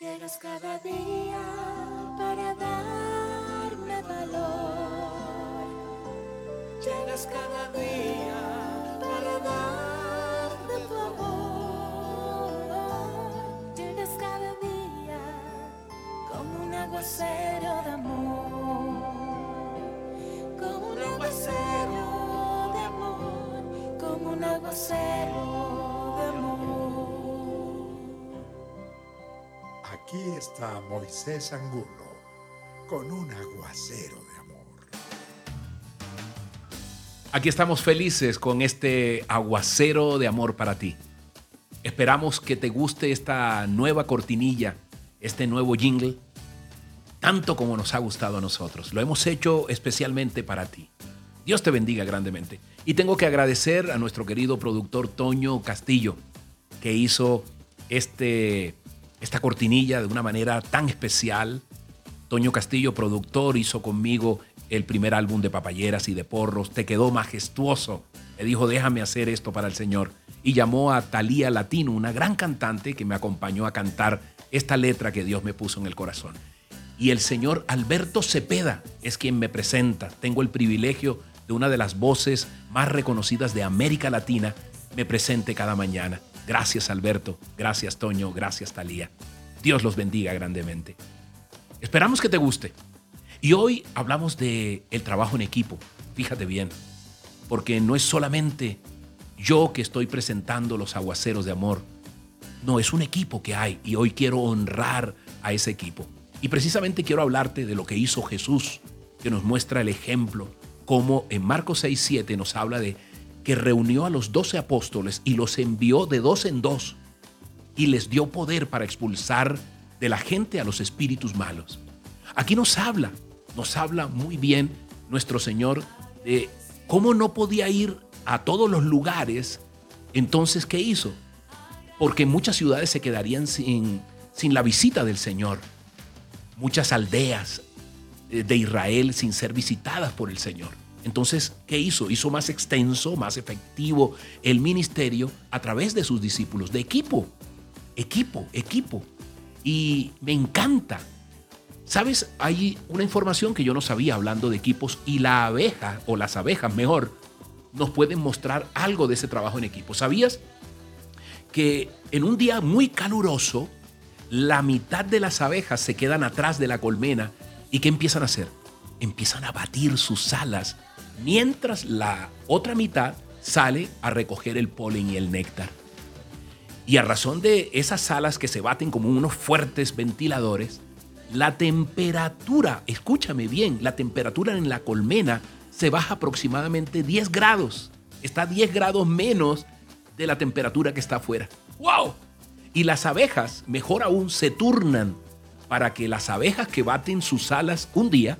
Llegas cada día para darme valor. Llegas cada día para darme tu amor. Llegas cada día como un aguacero Aquí está Moisés Angulo con un aguacero de amor. Aquí estamos felices con este aguacero de amor para ti. Esperamos que te guste esta nueva cortinilla, este nuevo jingle, tanto como nos ha gustado a nosotros. Lo hemos hecho especialmente para ti. Dios te bendiga grandemente. Y tengo que agradecer a nuestro querido productor Toño Castillo, que hizo este, esta cortinilla de una manera tan especial. Toño Castillo, productor, hizo conmigo el primer álbum de papayeras y de porros. Te quedó majestuoso. Me dijo, déjame hacer esto para el Señor. Y llamó a Talía Latino, una gran cantante que me acompañó a cantar esta letra que Dios me puso en el corazón. Y el señor Alberto Cepeda es quien me presenta. Tengo el privilegio de una de las voces más reconocidas de América Latina me presente cada mañana. Gracias Alberto, gracias Toño, gracias Talía. Dios los bendiga grandemente. Esperamos que te guste. Y hoy hablamos de el trabajo en equipo. Fíjate bien, porque no es solamente yo que estoy presentando los aguaceros de amor. No, es un equipo que hay y hoy quiero honrar a ese equipo. Y precisamente quiero hablarte de lo que hizo Jesús, que nos muestra el ejemplo, como en Marcos 6, 7 nos habla de que reunió a los doce apóstoles y los envió de dos en dos y les dio poder para expulsar de la gente a los espíritus malos. Aquí nos habla, nos habla muy bien nuestro Señor de cómo no podía ir a todos los lugares. Entonces, ¿qué hizo? Porque muchas ciudades se quedarían sin, sin la visita del Señor. Muchas aldeas eh, de Israel sin ser visitadas por el Señor. Entonces, ¿qué hizo? Hizo más extenso, más efectivo el ministerio a través de sus discípulos, de equipo, equipo, equipo. Y me encanta. ¿Sabes? Hay una información que yo no sabía hablando de equipos y la abeja, o las abejas mejor, nos pueden mostrar algo de ese trabajo en equipo. ¿Sabías? Que en un día muy caluroso, la mitad de las abejas se quedan atrás de la colmena y ¿qué empiezan a hacer? Empiezan a batir sus alas mientras la otra mitad sale a recoger el polen y el néctar. Y a razón de esas alas que se baten como unos fuertes ventiladores, la temperatura, escúchame bien, la temperatura en la colmena se baja aproximadamente 10 grados. Está 10 grados menos de la temperatura que está afuera. ¡Wow! Y las abejas, mejor aún, se turnan para que las abejas que baten sus alas un día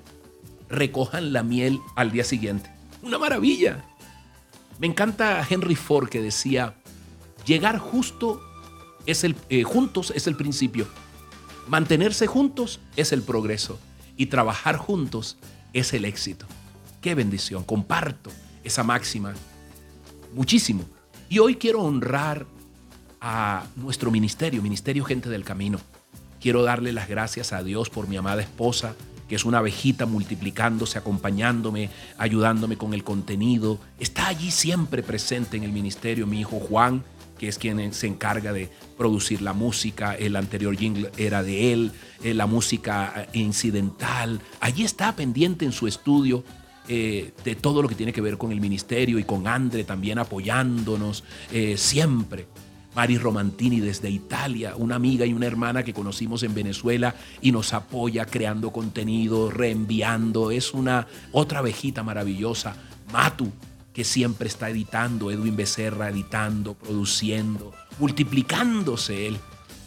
recojan la miel al día siguiente. Una maravilla. Me encanta Henry Ford que decía, llegar justo es el, eh, juntos es el principio, mantenerse juntos es el progreso y trabajar juntos es el éxito. Qué bendición, comparto esa máxima muchísimo. Y hoy quiero honrar a nuestro ministerio, Ministerio Gente del Camino. Quiero darle las gracias a Dios por mi amada esposa, que es una abejita multiplicándose, acompañándome, ayudándome con el contenido. Está allí siempre presente en el ministerio mi hijo Juan, que es quien se encarga de producir la música. El anterior jingle era de él, eh, la música eh, incidental. Allí está pendiente en su estudio eh, de todo lo que tiene que ver con el ministerio y con Andre también apoyándonos siempre. Mari Romantini desde Italia, una amiga y una hermana que conocimos en Venezuela y nos apoya creando contenido, reenviando. Es una otra abejita maravillosa. Matu, que siempre está editando, Edwin Becerra editando, produciendo, multiplicándose él.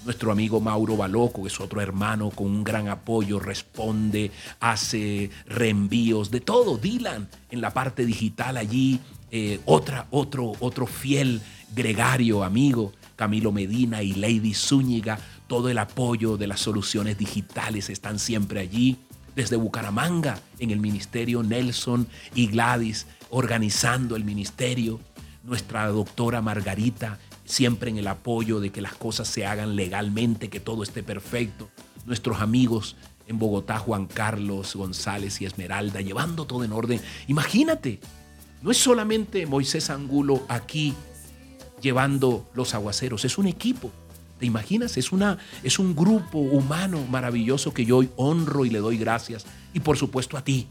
Nuestro amigo Mauro Baloco, que es otro hermano con un gran apoyo, responde, hace reenvíos, de todo. Dylan en la parte digital allí, eh, otra, otro, otro fiel gregario amigo, Camilo Medina y Lady Zúñiga, todo el apoyo de las soluciones digitales están siempre allí. Desde Bucaramanga, en el ministerio Nelson y Gladys, organizando el ministerio. Nuestra doctora Margarita, siempre en el apoyo de que las cosas se hagan legalmente, que todo esté perfecto. Nuestros amigos en Bogotá, Juan Carlos González y Esmeralda, llevando todo en orden. Imagínate, no es solamente Moisés Angulo aquí llevando los aguaceros, es un equipo. ¿Te imaginas? Es, una, es un grupo humano maravilloso que yo hoy honro y le doy gracias. Y por supuesto a ti,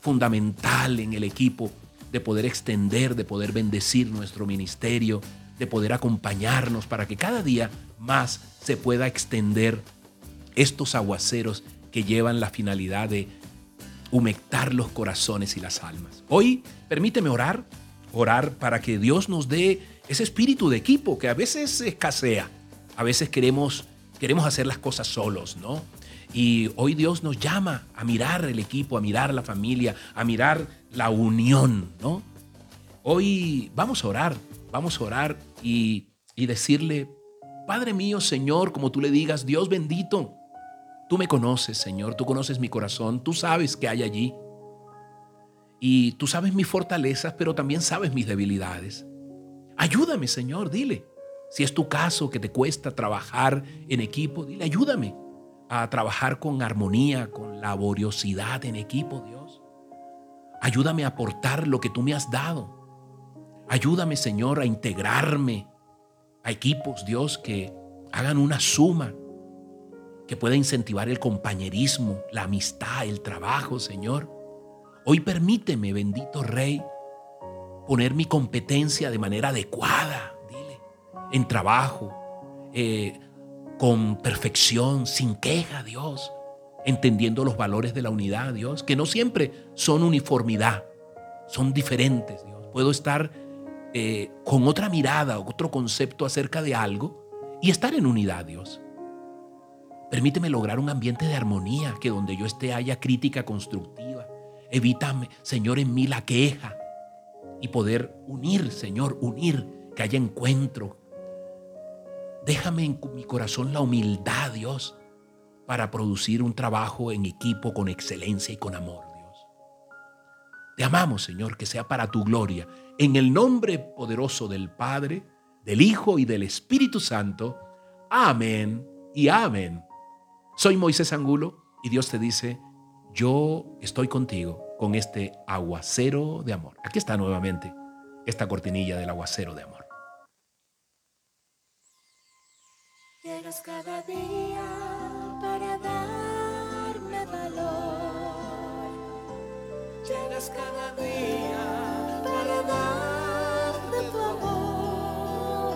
fundamental en el equipo de poder extender, de poder bendecir nuestro ministerio, de poder acompañarnos para que cada día más se pueda extender estos aguaceros que llevan la finalidad de humectar los corazones y las almas. Hoy permíteme orar, orar para que Dios nos dé ese espíritu de equipo que a veces escasea. A veces queremos, queremos hacer las cosas solos, ¿no? Y hoy Dios nos llama a mirar el equipo, a mirar la familia, a mirar la unión, ¿no? Hoy vamos a orar, vamos a orar y, y decirle, Padre mío, Señor, como tú le digas, Dios bendito, tú me conoces, Señor, tú conoces mi corazón, tú sabes que hay allí. Y tú sabes mis fortalezas, pero también sabes mis debilidades. Ayúdame, Señor, dile. Si es tu caso que te cuesta trabajar en equipo, dile, ayúdame a trabajar con armonía, con laboriosidad en equipo, Dios. Ayúdame a aportar lo que tú me has dado. Ayúdame, Señor, a integrarme a equipos, Dios, que hagan una suma, que pueda incentivar el compañerismo, la amistad, el trabajo, Señor. Hoy permíteme, bendito Rey, poner mi competencia de manera adecuada, dile, en trabajo, eh, con perfección, sin queja, Dios, entendiendo los valores de la unidad, Dios, que no siempre son uniformidad, son diferentes, Dios. Puedo estar eh, con otra mirada, otro concepto acerca de algo y estar en unidad, Dios. Permíteme lograr un ambiente de armonía, que donde yo esté haya crítica constructiva. Evítame, Señor, en mí la queja y poder unir, Señor, unir, que haya encuentro, Déjame en mi corazón la humildad, Dios, para producir un trabajo en equipo con excelencia y con amor, Dios. Te amamos, Señor, que sea para tu gloria. En el nombre poderoso del Padre, del Hijo y del Espíritu Santo. Amén y amén. Soy Moisés Angulo y Dios te dice, yo estoy contigo con este aguacero de amor. Aquí está nuevamente esta cortinilla del aguacero de amor. Llegas cada día para darme valor. Llegas cada día para darme tu amor.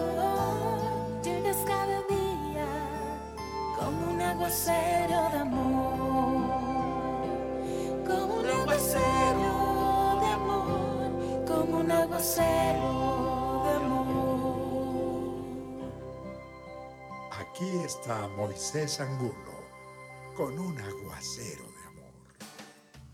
Llegas cada día como un aguacero Aquí está Moisés Angulo con un aguacero